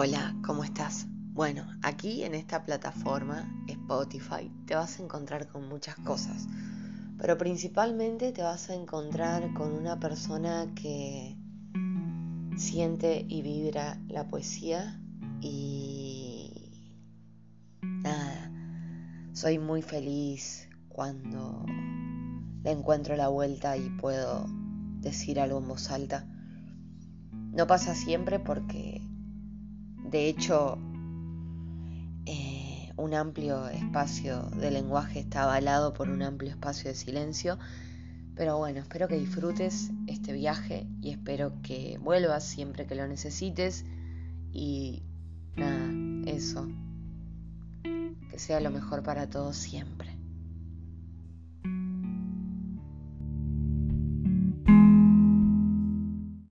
Hola, ¿cómo estás? Bueno, aquí en esta plataforma, Spotify, te vas a encontrar con muchas cosas, pero principalmente te vas a encontrar con una persona que siente y vibra la poesía y nada, soy muy feliz cuando le encuentro la vuelta y puedo decir algo en voz alta. No pasa siempre porque de hecho, eh, un amplio espacio de lenguaje está avalado por un amplio espacio de silencio. Pero bueno, espero que disfrutes este viaje y espero que vuelvas siempre que lo necesites. Y nada, eso. Que sea lo mejor para todos siempre.